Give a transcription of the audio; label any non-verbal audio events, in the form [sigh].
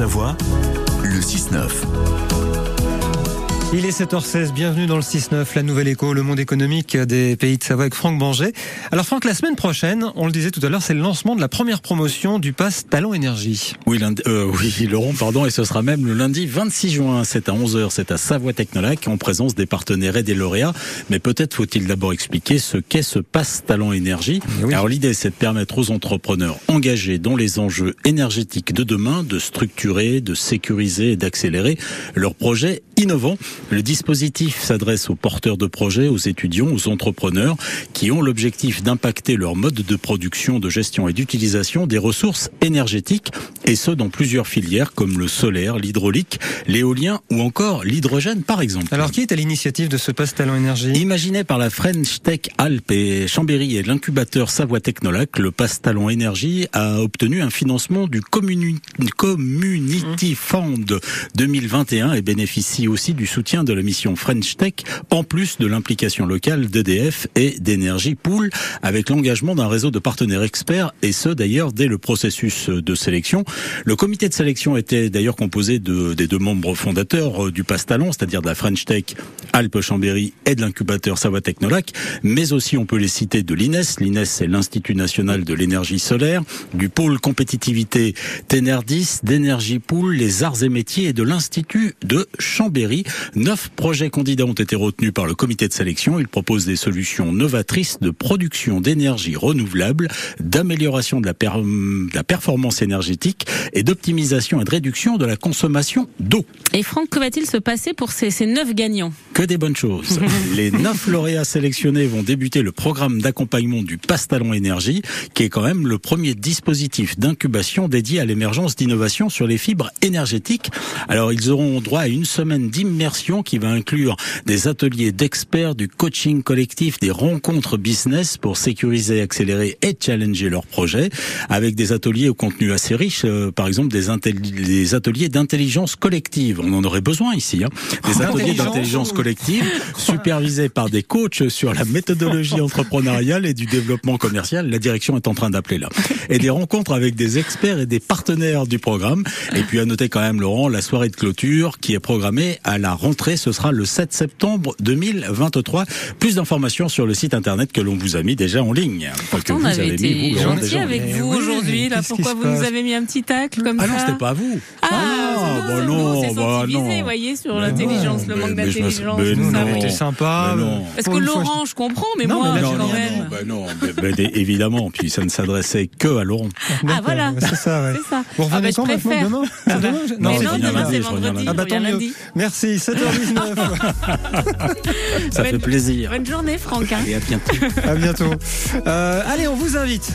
Haute-Savoie, le 6-9. Il est 7h16, bienvenue dans le 6-9, la nouvelle écho, le monde économique des pays de Savoie avec Franck Banger. Alors Franck, la semaine prochaine, on le disait tout à l'heure, c'est le lancement de la première promotion du pass Talent Énergie. Oui, lundi, euh, oui, Laurent, pardon, et ce sera même le lundi 26 juin, c'est à 11h, c'est à Savoie Technolac, en présence des partenaires et des lauréats. Mais peut-être faut-il d'abord expliquer ce qu'est ce pass Talent Énergie. Oui. Alors l'idée, c'est de permettre aux entrepreneurs engagés dans les enjeux énergétiques de demain de structurer, de sécuriser et d'accélérer leurs projets innovants. Le dispositif s'adresse aux porteurs de projets, aux étudiants, aux entrepreneurs qui ont l'objectif d'impacter leur mode de production, de gestion et d'utilisation des ressources énergétiques, et ce dans plusieurs filières comme le solaire, l'hydraulique, l'éolien ou encore l'hydrogène par exemple. Alors qui est à l'initiative de ce pass Talent Énergie? Imaginé par la French Tech Alpes et Chambéry et l'incubateur Savoie Technolac, le Pass Talent Énergie a obtenu un financement du Communi- Community Fund 2021 et bénéficie aussi du soutien de la mission French Tech, en plus de l'implication locale d'EDF et d'énergie Pool, avec l'engagement d'un réseau de partenaires experts, et ce d'ailleurs dès le processus de sélection. Le comité de sélection était d'ailleurs composé de, des deux membres fondateurs euh, du Pass Talent, c'est-à-dire de la French Tech Alpes Chambéry et de l'incubateur Savoie Technolac, mais aussi on peut les citer de l'INES. L'INES, c'est l'Institut national de l'énergie solaire, du pôle compétitivité Ténerdis, d'énergie Pool, les arts et métiers et de l'Institut de Chambéry. Neuf projets candidats ont été retenus par le comité de sélection. Ils proposent des solutions novatrices de production d'énergie renouvelable, d'amélioration de la, per- de la performance énergétique et d'optimisation et de réduction de la consommation d'eau. Et Franck, que va-t-il se passer pour ces, ces neuf gagnants? Que des bonnes choses. [laughs] Les neuf lauréats sélectionnés vont débuter le programme d'accompagnement du Pastalon Énergie, qui est quand même le premier dispositif d'incubation dédié à l'émergence d'innovations sur les fibres énergétiques. Alors, ils auront droit à une semaine d'immersion qui va inclure des ateliers d'experts, du coaching collectif, des rencontres business pour sécuriser, accélérer et challenger leurs projets, avec des ateliers au contenu assez riche, euh, par exemple des, ateliers d'intelligence collective. On en aurait besoin ici. Hein. Des ateliers Intelligence. d'intelligence collective supervisés par des coachs sur la méthodologie [laughs] entrepreneuriale et du développement commercial. La direction est en train d'appeler là. Et des rencontres avec des experts et des partenaires du programme. Et puis à noter quand même, Laurent, la soirée de clôture qui est programmée à la rentrée. Ce sera le 7 septembre 2023. Plus d'informations sur le site internet que l'on vous a mis déjà en ligne. Pourtant, on vous avait avez mis, été vous, gentil avec Eh vous oui, aujourd'hui. Là, pourquoi vous nous avez mis un petit tacle comme Ah ça non, c'était pas à vous. Ah, Ah, non, bah non, c'est bah vous voyez, sur Mais l'intelligence, le manque d'intelligence. mais tout non. ça, on oui. était sympa. Mais non. Parce que Laurent, je comprends, mais moi, quand non, non, même. non, bah évidemment. Puis ça ne s'adressait que à Laurent. Ah, voilà. C'est ça, ouais. C'est ça. Vous Ah, revenez bah, je quand maintenant. [laughs] Demain non, demain c'est vendredi. Ah bah tant mieux. Merci, 7h19. Ça Bonne- fait plaisir. Bonne journée, Franck. hein. Et à bientôt. [laughs] à bientôt. Euh, allez, on vous invite